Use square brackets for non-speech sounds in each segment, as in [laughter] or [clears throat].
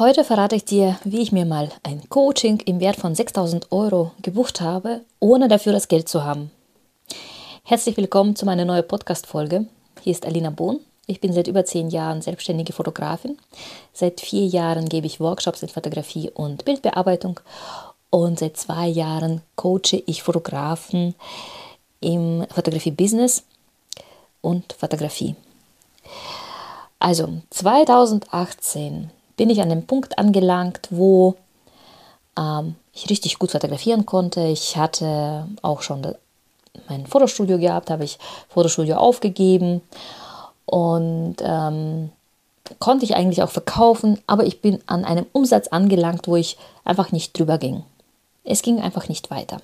Heute verrate ich dir, wie ich mir mal ein Coaching im Wert von 6000 Euro gebucht habe, ohne dafür das Geld zu haben. Herzlich willkommen zu meiner neuen Podcast-Folge. Hier ist Alina Bohn. Ich bin seit über zehn Jahren selbstständige Fotografin. Seit vier Jahren gebe ich Workshops in Fotografie und Bildbearbeitung. Und seit zwei Jahren coache ich Fotografen im Fotografie-Business und Fotografie. Also 2018 bin ich an dem Punkt angelangt, wo ähm, ich richtig gut fotografieren konnte. Ich hatte auch schon mein Fotostudio gehabt, habe ich Fotostudio aufgegeben und ähm, konnte ich eigentlich auch verkaufen, aber ich bin an einem Umsatz angelangt, wo ich einfach nicht drüber ging. Es ging einfach nicht weiter.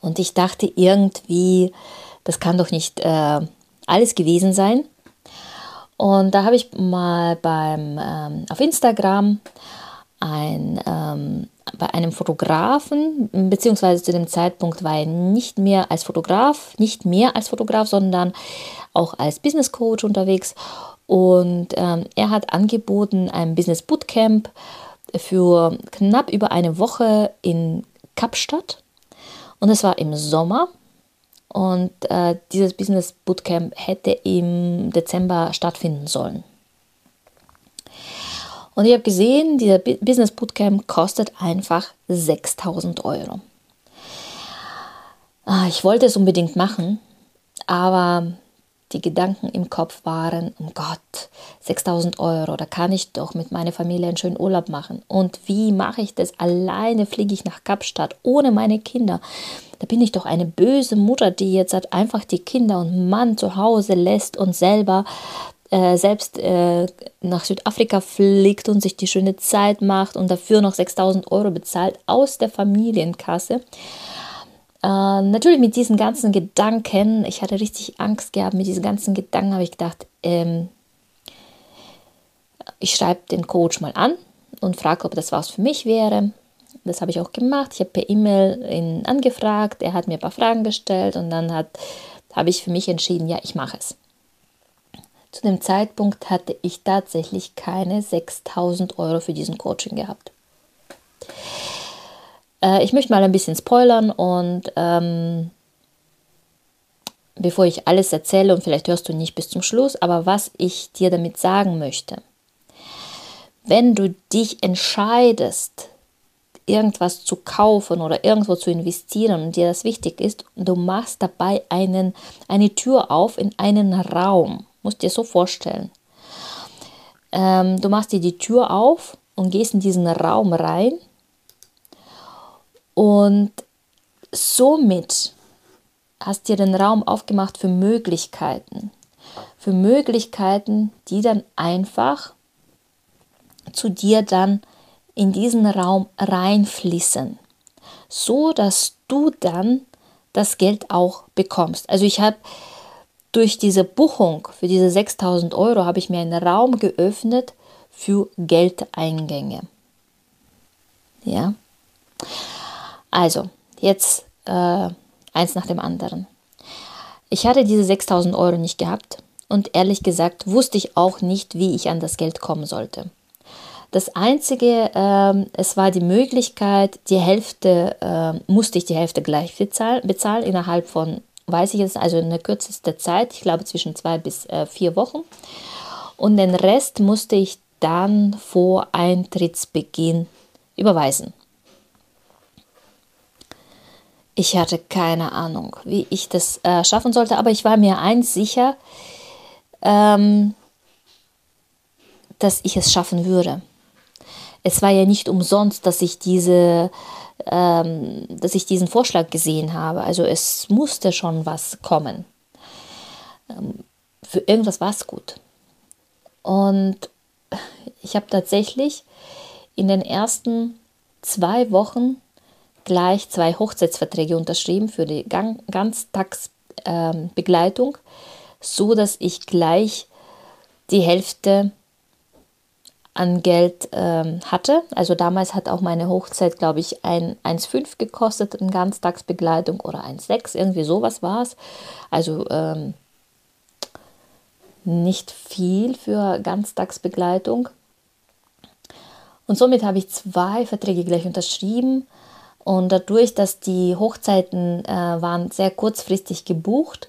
Und ich dachte irgendwie, das kann doch nicht äh, alles gewesen sein. Und da habe ich mal beim, ähm, auf Instagram ein, ähm, bei einem Fotografen, beziehungsweise zu dem Zeitpunkt war er nicht mehr als Fotograf, nicht mehr als Fotograf, sondern auch als Business Coach unterwegs. Und ähm, er hat angeboten ein Business Bootcamp für knapp über eine Woche in Kapstadt. Und es war im Sommer. Und äh, dieses Business Bootcamp hätte im Dezember stattfinden sollen. Und ich habe gesehen, dieser Business Bootcamp kostet einfach 6000 Euro. Ah, ich wollte es unbedingt machen, aber die Gedanken im Kopf waren, um Gott, 6000 Euro, da kann ich doch mit meiner Familie einen schönen Urlaub machen. Und wie mache ich das? Alleine fliege ich nach Kapstadt, ohne meine Kinder. Da bin ich doch eine böse Mutter, die jetzt halt einfach die Kinder und Mann zu Hause lässt und selber äh, selbst äh, nach Südafrika fliegt und sich die schöne Zeit macht und dafür noch 6000 Euro bezahlt aus der Familienkasse. Äh, natürlich mit diesen ganzen Gedanken, ich hatte richtig Angst gehabt, mit diesen ganzen Gedanken habe ich gedacht, ähm, ich schreibe den Coach mal an und frage, ob das was für mich wäre. Das habe ich auch gemacht. Ich habe per E-Mail ihn angefragt, er hat mir ein paar Fragen gestellt und dann habe ich für mich entschieden, ja, ich mache es. Zu dem Zeitpunkt hatte ich tatsächlich keine 6000 Euro für diesen Coaching gehabt. Äh, ich möchte mal ein bisschen spoilern und ähm, bevor ich alles erzähle und vielleicht hörst du nicht bis zum Schluss, aber was ich dir damit sagen möchte, wenn du dich entscheidest, irgendwas zu kaufen oder irgendwo zu investieren und dir das wichtig ist, du machst dabei einen, eine Tür auf in einen Raum, musst dir so vorstellen. Ähm, du machst dir die Tür auf und gehst in diesen Raum rein und somit hast dir den Raum aufgemacht für Möglichkeiten. Für Möglichkeiten, die dann einfach zu dir dann in diesen Raum reinfließen, so dass du dann das Geld auch bekommst. Also ich habe durch diese Buchung für diese 6000 Euro habe ich mir einen Raum geöffnet für Geldeingänge. Ja. Also, jetzt äh, eins nach dem anderen. Ich hatte diese 6000 Euro nicht gehabt und ehrlich gesagt wusste ich auch nicht, wie ich an das Geld kommen sollte. Das Einzige, äh, es war die Möglichkeit, die Hälfte, äh, musste ich die Hälfte gleich bezahlen, bezahlen innerhalb von, weiß ich jetzt, also in der kürzesten Zeit, ich glaube zwischen zwei bis äh, vier Wochen. Und den Rest musste ich dann vor Eintrittsbeginn überweisen. Ich hatte keine Ahnung, wie ich das äh, schaffen sollte, aber ich war mir eins sicher, ähm, dass ich es schaffen würde. Es war ja nicht umsonst, dass ich diese, ähm, dass ich diesen Vorschlag gesehen habe. Also es musste schon was kommen. Ähm, für irgendwas war es gut. Und ich habe tatsächlich in den ersten zwei Wochen gleich zwei Hochzeitsverträge unterschrieben für die Ganztagsbegleitung, ähm, so dass ich gleich die Hälfte an Geld ähm, hatte. Also damals hat auch meine Hochzeit, glaube ich, ein 1,5 gekostet in Ganztagsbegleitung oder 1,6, irgendwie sowas war es. Also ähm, nicht viel für Ganztagsbegleitung. Und somit habe ich zwei Verträge gleich unterschrieben. Und dadurch, dass die Hochzeiten äh, waren sehr kurzfristig gebucht,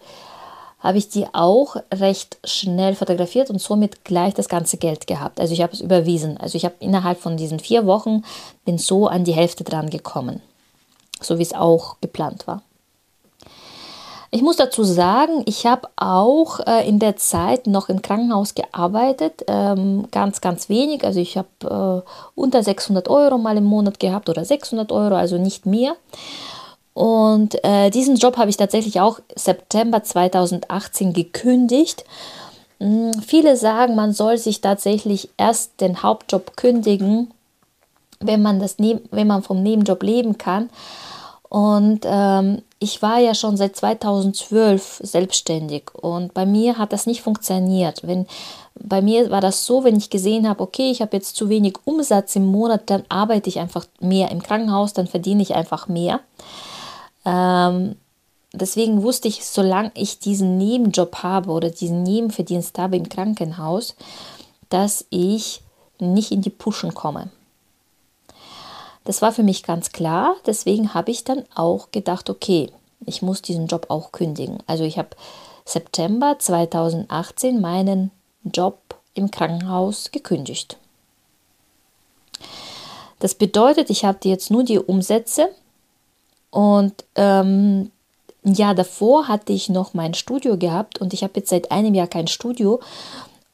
habe ich die auch recht schnell fotografiert und somit gleich das ganze Geld gehabt. Also ich habe es überwiesen. Also ich habe innerhalb von diesen vier Wochen bin so an die Hälfte dran gekommen, so wie es auch geplant war. Ich muss dazu sagen, ich habe auch äh, in der Zeit noch im Krankenhaus gearbeitet, ähm, ganz, ganz wenig. Also ich habe äh, unter 600 Euro mal im Monat gehabt oder 600 Euro, also nicht mehr. Und äh, diesen Job habe ich tatsächlich auch September 2018 gekündigt. Hm, viele sagen, man soll sich tatsächlich erst den Hauptjob kündigen, wenn man, das wenn man vom Nebenjob leben kann. Und ähm, ich war ja schon seit 2012 selbstständig und bei mir hat das nicht funktioniert. Wenn, bei mir war das so, wenn ich gesehen habe, okay, ich habe jetzt zu wenig Umsatz im Monat, dann arbeite ich einfach mehr im Krankenhaus, dann verdiene ich einfach mehr. Ähm, deswegen wusste ich, solange ich diesen Nebenjob habe oder diesen Nebenverdienst habe im Krankenhaus, dass ich nicht in die Puschen komme. Das war für mich ganz klar. Deswegen habe ich dann auch gedacht, okay, ich muss diesen Job auch kündigen. Also ich habe September 2018 meinen Job im Krankenhaus gekündigt. Das bedeutet, ich hatte jetzt nur die Umsätze und ähm, ein Jahr davor hatte ich noch mein Studio gehabt und ich habe jetzt seit einem Jahr kein Studio.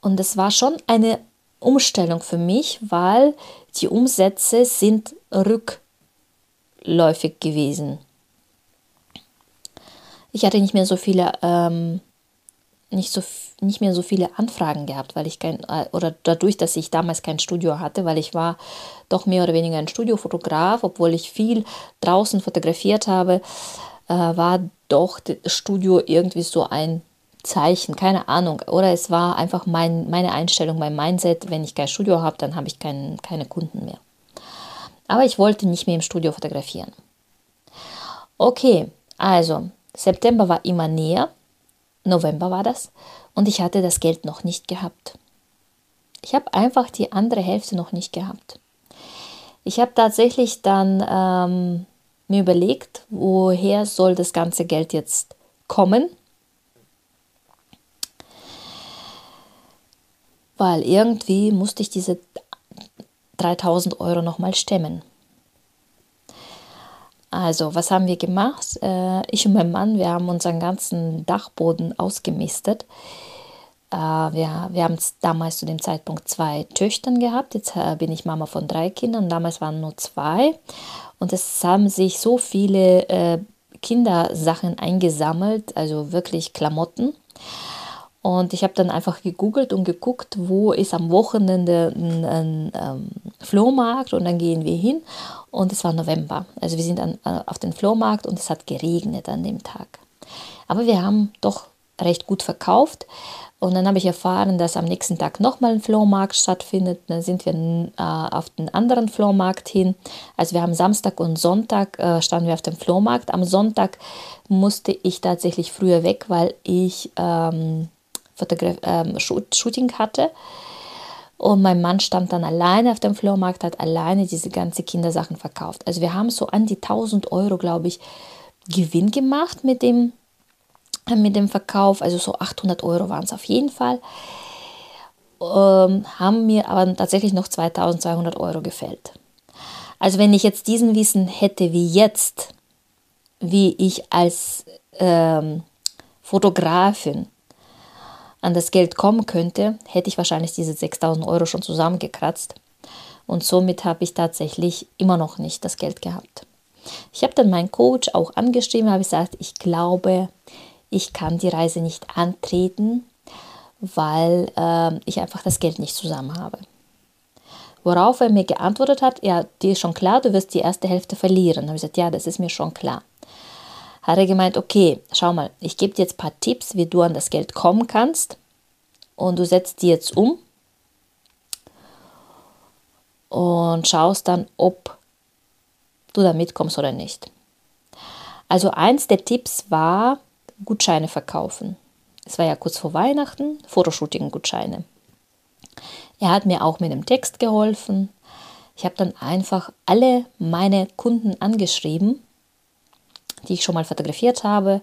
Und das war schon eine Umstellung für mich, weil die Umsätze sind rückläufig gewesen. Ich hatte nicht mehr so viele, ähm, nicht, so, nicht mehr so viele Anfragen gehabt, weil ich kein, äh, oder dadurch, dass ich damals kein Studio hatte, weil ich war doch mehr oder weniger ein Studiofotograf, obwohl ich viel draußen fotografiert habe, äh, war doch das Studio irgendwie so ein Zeichen, keine Ahnung. Oder es war einfach mein, meine Einstellung, mein Mindset, wenn ich kein Studio habe, dann habe ich kein, keine Kunden mehr. Aber ich wollte nicht mehr im Studio fotografieren. Okay, also September war immer näher, November war das, und ich hatte das Geld noch nicht gehabt. Ich habe einfach die andere Hälfte noch nicht gehabt. Ich habe tatsächlich dann ähm, mir überlegt, woher soll das ganze Geld jetzt kommen. Weil irgendwie musste ich diese 3000 Euro nochmal stemmen. Also, was haben wir gemacht? Äh, ich und mein Mann, wir haben unseren ganzen Dachboden ausgemistet. Äh, wir, wir haben damals zu dem Zeitpunkt zwei Töchtern gehabt. Jetzt äh, bin ich Mama von drei Kindern. Damals waren nur zwei. Und es haben sich so viele Kindersachen eingesammelt, also wirklich Klamotten. Und ich habe dann einfach gegoogelt und geguckt, wo ist am Wochenende ein, ein, ein ähm, Flohmarkt und dann gehen wir hin. Und es war November. Also wir sind an, äh, auf den Flohmarkt und es hat geregnet an dem Tag. Aber wir haben doch recht gut verkauft. Und dann habe ich erfahren, dass am nächsten Tag nochmal ein Flohmarkt stattfindet. Dann sind wir äh, auf den anderen Flohmarkt hin. Also wir haben Samstag und Sonntag äh, standen wir auf dem Flohmarkt. Am Sonntag musste ich tatsächlich früher weg, weil ich ähm, Fotograf ähm, Shooting hatte. Und mein Mann stand dann alleine auf dem Flohmarkt, hat alleine diese ganzen Kindersachen verkauft. Also wir haben so an die 1000 Euro, glaube ich, Gewinn gemacht mit dem, mit dem Verkauf. Also so 800 Euro waren es auf jeden Fall. Ähm, haben mir aber tatsächlich noch 2200 Euro gefällt. Also wenn ich jetzt diesen Wissen hätte wie jetzt, wie ich als ähm, Fotografin an das Geld kommen könnte, hätte ich wahrscheinlich diese 6000 Euro schon zusammengekratzt. Und somit habe ich tatsächlich immer noch nicht das Geld gehabt. Ich habe dann meinen Coach auch angeschrieben, habe gesagt, ich glaube, ich kann die Reise nicht antreten, weil äh, ich einfach das Geld nicht zusammen habe. Worauf er mir geantwortet hat, ja, dir ist schon klar, du wirst die erste Hälfte verlieren. Da habe ich gesagt, ja, das ist mir schon klar. Hat er gemeint, okay, schau mal, ich gebe dir jetzt ein paar Tipps, wie du an das Geld kommen kannst und du setzt die jetzt um und schaust dann, ob du da mitkommst oder nicht. Also eins der Tipps war Gutscheine verkaufen. Es war ja kurz vor Weihnachten, Fotoshooting-Gutscheine. Er hat mir auch mit dem Text geholfen. Ich habe dann einfach alle meine Kunden angeschrieben, die ich schon mal fotografiert habe.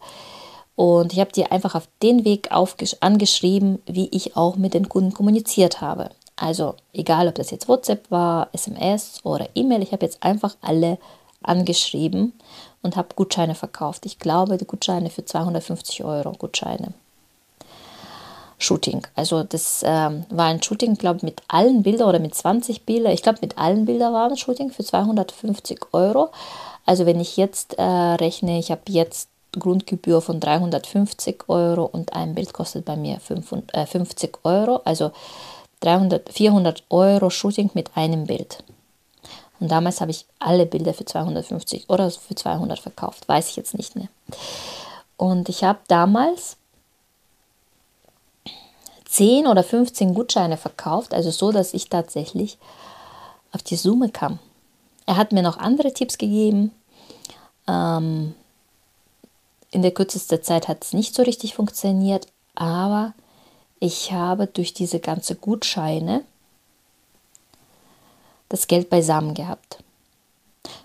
Und ich habe die einfach auf den Weg angeschrieben, wie ich auch mit den Kunden kommuniziert habe. Also egal, ob das jetzt WhatsApp war, SMS oder E-Mail, ich habe jetzt einfach alle angeschrieben und habe Gutscheine verkauft. Ich glaube, die Gutscheine für 250 Euro Gutscheine. Shooting. Also das ähm, war ein Shooting, glaube ich, mit allen Bildern oder mit 20 Bildern. Ich glaube, mit allen Bildern war ein Shooting für 250 Euro. Also wenn ich jetzt äh, rechne, ich habe jetzt Grundgebühr von 350 Euro und ein Bild kostet bei mir 50 äh, Euro. Also 300, 400 Euro Shooting mit einem Bild. Und damals habe ich alle Bilder für 250 oder für 200 verkauft, weiß ich jetzt nicht mehr. Und ich habe damals 10 oder 15 Gutscheine verkauft, also so, dass ich tatsächlich auf die Summe kam. Er hat mir noch andere Tipps gegeben. Ähm, in der kürzesten Zeit hat es nicht so richtig funktioniert, aber ich habe durch diese ganze Gutscheine das Geld beisammen gehabt.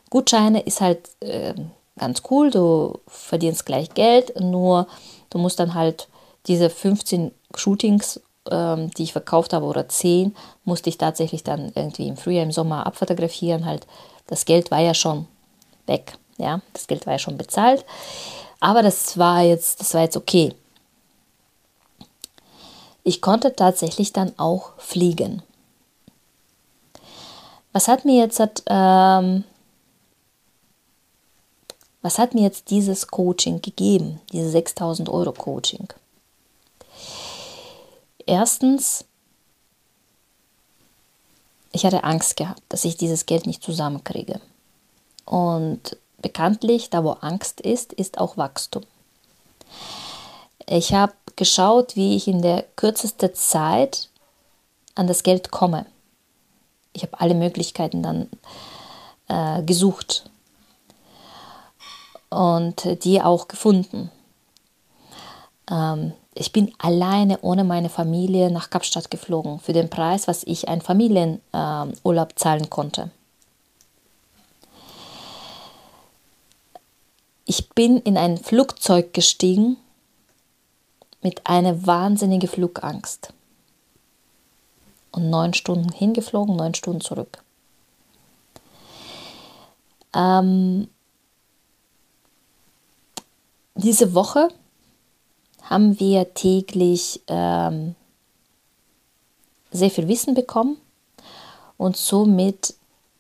Gutscheine ist halt äh, ganz cool, du verdienst gleich Geld, nur du musst dann halt diese 15 Shootings, ähm, die ich verkauft habe, oder 10, musste ich tatsächlich dann irgendwie im Frühjahr, im Sommer abfotografieren. Halt, das Geld war ja schon weg, ja, das Geld war ja schon bezahlt. Aber das war jetzt, das war jetzt okay. Ich konnte tatsächlich dann auch fliegen. Was hat mir jetzt ähm, was hat mir jetzt dieses Coaching gegeben, dieses 6000 Euro Coaching? Erstens, ich hatte Angst gehabt, dass ich dieses Geld nicht zusammenkriege. Und bekanntlich, da wo Angst ist, ist auch Wachstum. Ich habe geschaut, wie ich in der kürzesten Zeit an das Geld komme ich habe alle Möglichkeiten dann äh, gesucht und die auch gefunden. Ähm, ich bin alleine ohne meine Familie nach Kapstadt geflogen für den Preis, was ich einen Familienurlaub äh, zahlen konnte. Ich bin in ein Flugzeug gestiegen mit einer wahnsinnigen Flugangst und neun Stunden hingeflogen, neun Stunden zurück. Ähm, diese Woche haben wir täglich ähm, sehr viel Wissen bekommen und somit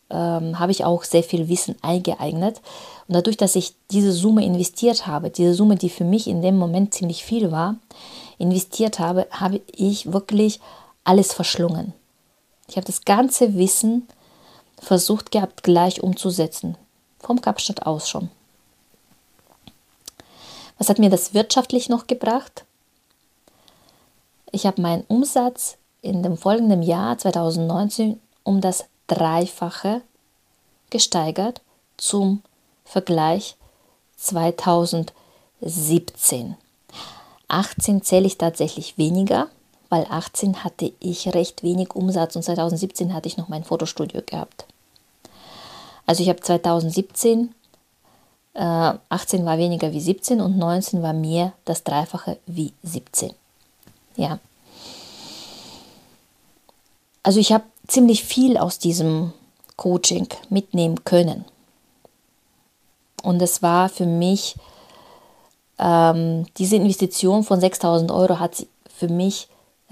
ähm, habe ich auch sehr viel Wissen eingeeignet. Und dadurch, dass ich diese Summe investiert habe, diese Summe, die für mich in dem Moment ziemlich viel war, investiert habe, habe ich wirklich alles verschlungen. Ich habe das ganze Wissen versucht gehabt, gleich umzusetzen. Vom Kapstadt aus schon. Was hat mir das wirtschaftlich noch gebracht? Ich habe meinen Umsatz in dem folgenden Jahr 2019 um das Dreifache gesteigert zum Vergleich 2017. 18 zähle ich tatsächlich weniger, weil 18 hatte ich recht wenig Umsatz und 2017 hatte ich noch mein Fotostudio gehabt. Also ich habe 2017, äh, 18 war weniger wie 17 und 19 war mehr das Dreifache wie 17. Ja. Also ich habe ziemlich viel aus diesem Coaching mitnehmen können. Und es war für mich, ähm, diese Investition von 6000 Euro hat für mich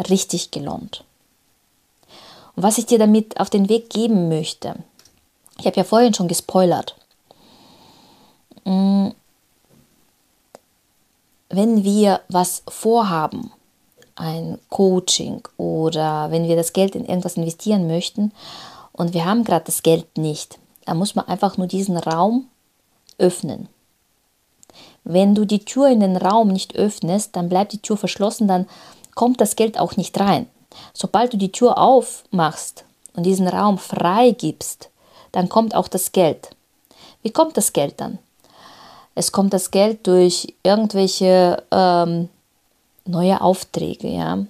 richtig gelohnt. Und was ich dir damit auf den Weg geben möchte, ich habe ja vorhin schon gespoilert. Mm, wenn wir was vorhaben, ein Coaching oder wenn wir das Geld in irgendwas investieren möchten und wir haben gerade das Geld nicht, dann muss man einfach nur diesen Raum öffnen. Wenn du die Tür in den Raum nicht öffnest, dann bleibt die Tür verschlossen, dann kommt das Geld auch nicht rein. Sobald du die Tür aufmachst und diesen Raum frei gibst, dann kommt auch das Geld. Wie kommt das Geld dann? Es kommt das Geld durch irgendwelche ähm, neue Aufträge, ja.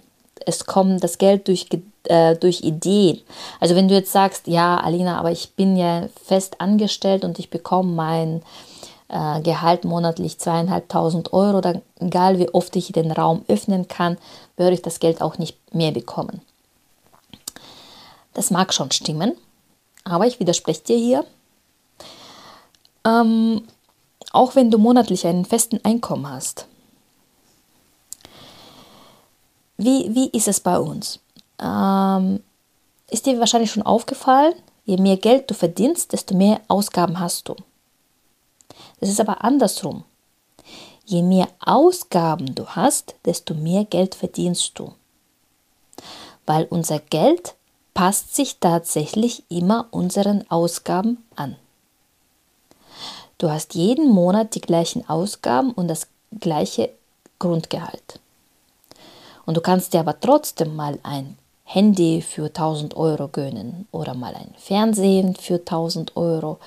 Es kommt das Geld durch äh, durch Ideen. Also wenn du jetzt sagst, ja, Alina, aber ich bin ja fest angestellt und ich bekomme mein äh, Gehalt monatlich zweieinhalbtausend Euro, dann egal wie oft ich den Raum öffnen kann, würde ich das Geld auch nicht mehr bekommen. Das mag schon stimmen, aber ich widerspreche dir hier. Ähm, auch wenn du monatlich einen festen Einkommen hast. Wie, wie ist es bei uns? Ähm, ist dir wahrscheinlich schon aufgefallen, je mehr Geld du verdienst, desto mehr Ausgaben hast du. Das ist aber andersrum. Je mehr Ausgaben du hast, desto mehr Geld verdienst du. Weil unser Geld passt sich tatsächlich immer unseren Ausgaben an. Du hast jeden Monat die gleichen Ausgaben und das gleiche Grundgehalt. Und du kannst dir aber trotzdem mal ein Handy für 1000 Euro gönnen oder mal ein Fernsehen für 1000 Euro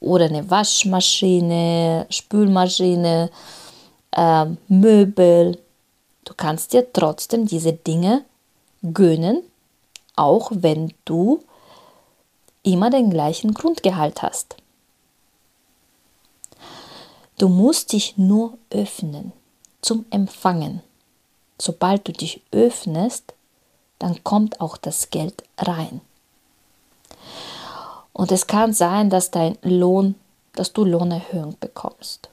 oder eine Waschmaschine, Spülmaschine, äh, Möbel. Du kannst dir trotzdem diese Dinge gönnen, auch wenn du immer den gleichen Grundgehalt hast. Du musst dich nur öffnen zum Empfangen. Sobald du dich öffnest, dann kommt auch das Geld rein. Und es kann sein, dass dein Lohn, dass du Lohnerhöhung bekommst,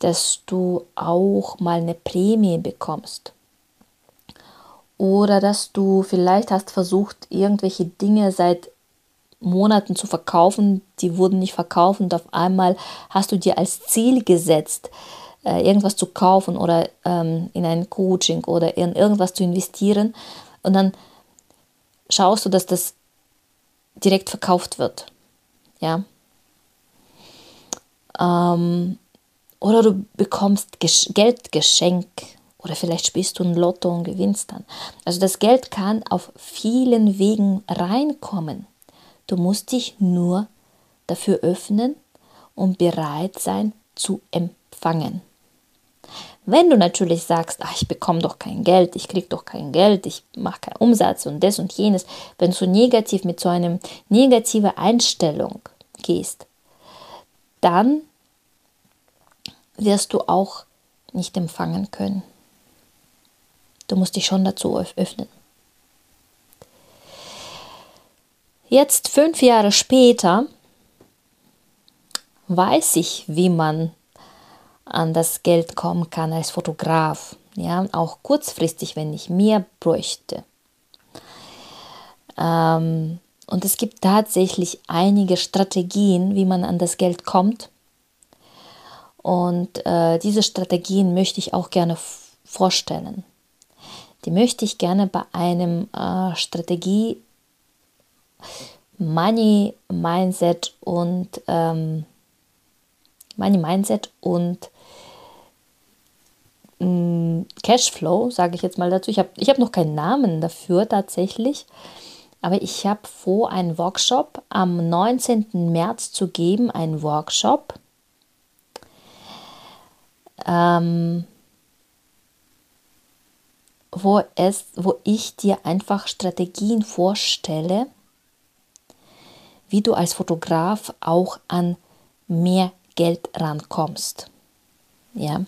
dass du auch mal eine Prämie bekommst oder dass du vielleicht hast versucht, irgendwelche Dinge seit Monaten zu verkaufen, die wurden nicht verkauft und auf einmal hast du dir als Ziel gesetzt, äh, irgendwas zu kaufen oder ähm, in ein Coaching oder in irgendwas zu investieren und dann schaust du, dass das direkt verkauft wird. Ja. Ähm, oder du bekommst Geldgeschenk oder vielleicht spielst du ein Lotto und gewinnst dann. Also das Geld kann auf vielen Wegen reinkommen. Du musst dich nur dafür öffnen und bereit sein zu empfangen. Wenn du natürlich sagst, ach, ich bekomme doch kein Geld, ich kriege doch kein Geld, ich mache keinen Umsatz und das und jenes, wenn du negativ mit so einer negativen Einstellung gehst, dann wirst du auch nicht empfangen können. Du musst dich schon dazu öffnen. Jetzt, fünf Jahre später, weiß ich, wie man an das Geld kommen kann als Fotograf. Ja, auch kurzfristig, wenn ich mehr bräuchte. Ähm, und es gibt tatsächlich einige Strategien, wie man an das Geld kommt. Und äh, diese Strategien möchte ich auch gerne vorstellen. Die möchte ich gerne bei einem äh, Strategie Money Mindset und ähm, Money Mindset und ähm, Cashflow, sage ich jetzt mal dazu. Ich habe ich hab noch keinen Namen dafür tatsächlich, aber ich habe vor, einen Workshop am 19. März zu geben, einen Workshop. Ähm, wo, es, wo ich dir einfach Strategien vorstelle, wie du als Fotograf auch an mehr Geld rankommst. Ja.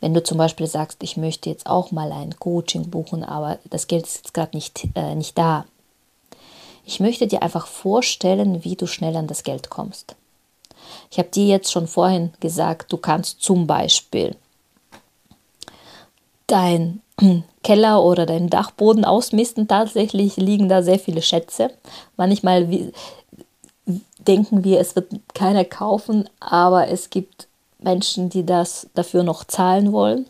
Wenn du zum Beispiel sagst, ich möchte jetzt auch mal ein Coaching buchen, aber das Geld ist jetzt gerade nicht, äh, nicht da. Ich möchte dir einfach vorstellen, wie du schnell an das Geld kommst. Ich habe dir jetzt schon vorhin gesagt, du kannst zum Beispiel dein [clears throat] Keller oder deinen Dachboden ausmisten. Tatsächlich liegen da sehr viele Schätze. Manchmal denken wir, es wird keiner kaufen, aber es gibt Menschen, die das dafür noch zahlen wollen.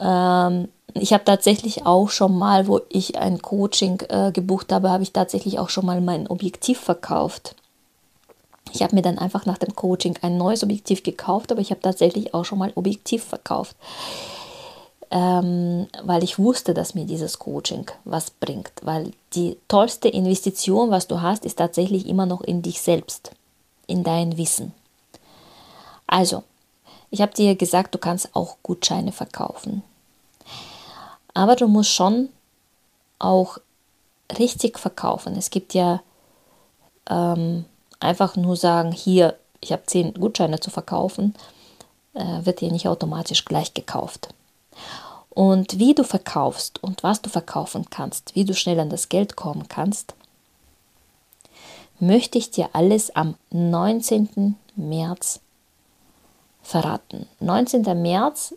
Ähm, ich habe tatsächlich auch schon mal, wo ich ein Coaching äh, gebucht habe, habe ich tatsächlich auch schon mal mein Objektiv verkauft. Ich habe mir dann einfach nach dem Coaching ein neues Objektiv gekauft, aber ich habe tatsächlich auch schon mal Objektiv verkauft ähm, weil ich wusste, dass mir dieses Coaching was bringt. Weil die tollste Investition, was du hast, ist tatsächlich immer noch in dich selbst, in dein Wissen. Also, ich habe dir gesagt, du kannst auch Gutscheine verkaufen. Aber du musst schon auch richtig verkaufen. Es gibt ja ähm, einfach nur sagen, hier, ich habe zehn Gutscheine zu verkaufen, äh, wird dir nicht automatisch gleich gekauft. Und wie du verkaufst und was du verkaufen kannst, wie du schnell an das Geld kommen kannst, möchte ich dir alles am 19. März verraten. 19. März,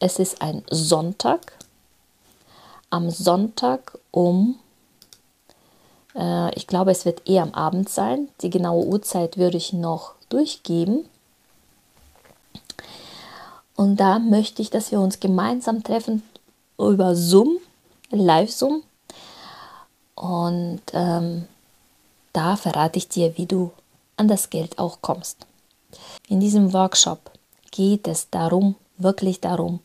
es ist ein Sonntag. Am Sonntag um, äh, ich glaube, es wird eher am Abend sein. Die genaue Uhrzeit würde ich noch durchgeben. Und da möchte ich, dass wir uns gemeinsam treffen über Zoom, Live-Zoom. Und ähm, da verrate ich dir, wie du an das Geld auch kommst. In diesem Workshop geht es darum, wirklich darum,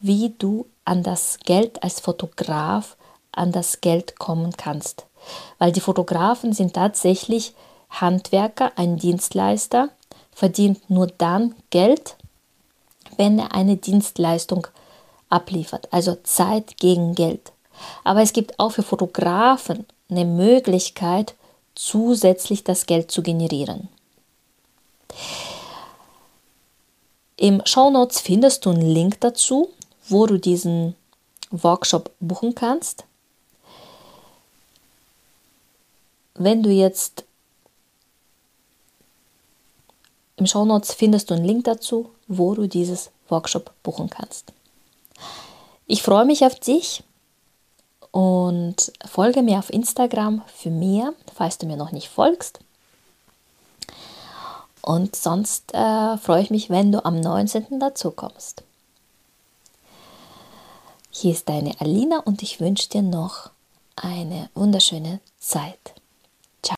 wie du an das Geld als Fotograf an das Geld kommen kannst. Weil die Fotografen sind tatsächlich Handwerker, ein Dienstleister, verdient nur dann Geld, wenn er eine Dienstleistung abliefert, also Zeit gegen Geld. Aber es gibt auch für Fotografen eine Möglichkeit, zusätzlich das Geld zu generieren. Im Show Notes findest du einen Link dazu, wo du diesen Workshop buchen kannst. Wenn du jetzt im Show Notes findest du einen Link dazu, wo du dieses Workshop buchen kannst. Ich freue mich auf dich und folge mir auf Instagram für mehr, falls du mir noch nicht folgst. Und sonst äh, freue ich mich, wenn du am 19. dazu kommst. Hier ist deine Alina und ich wünsche dir noch eine wunderschöne Zeit.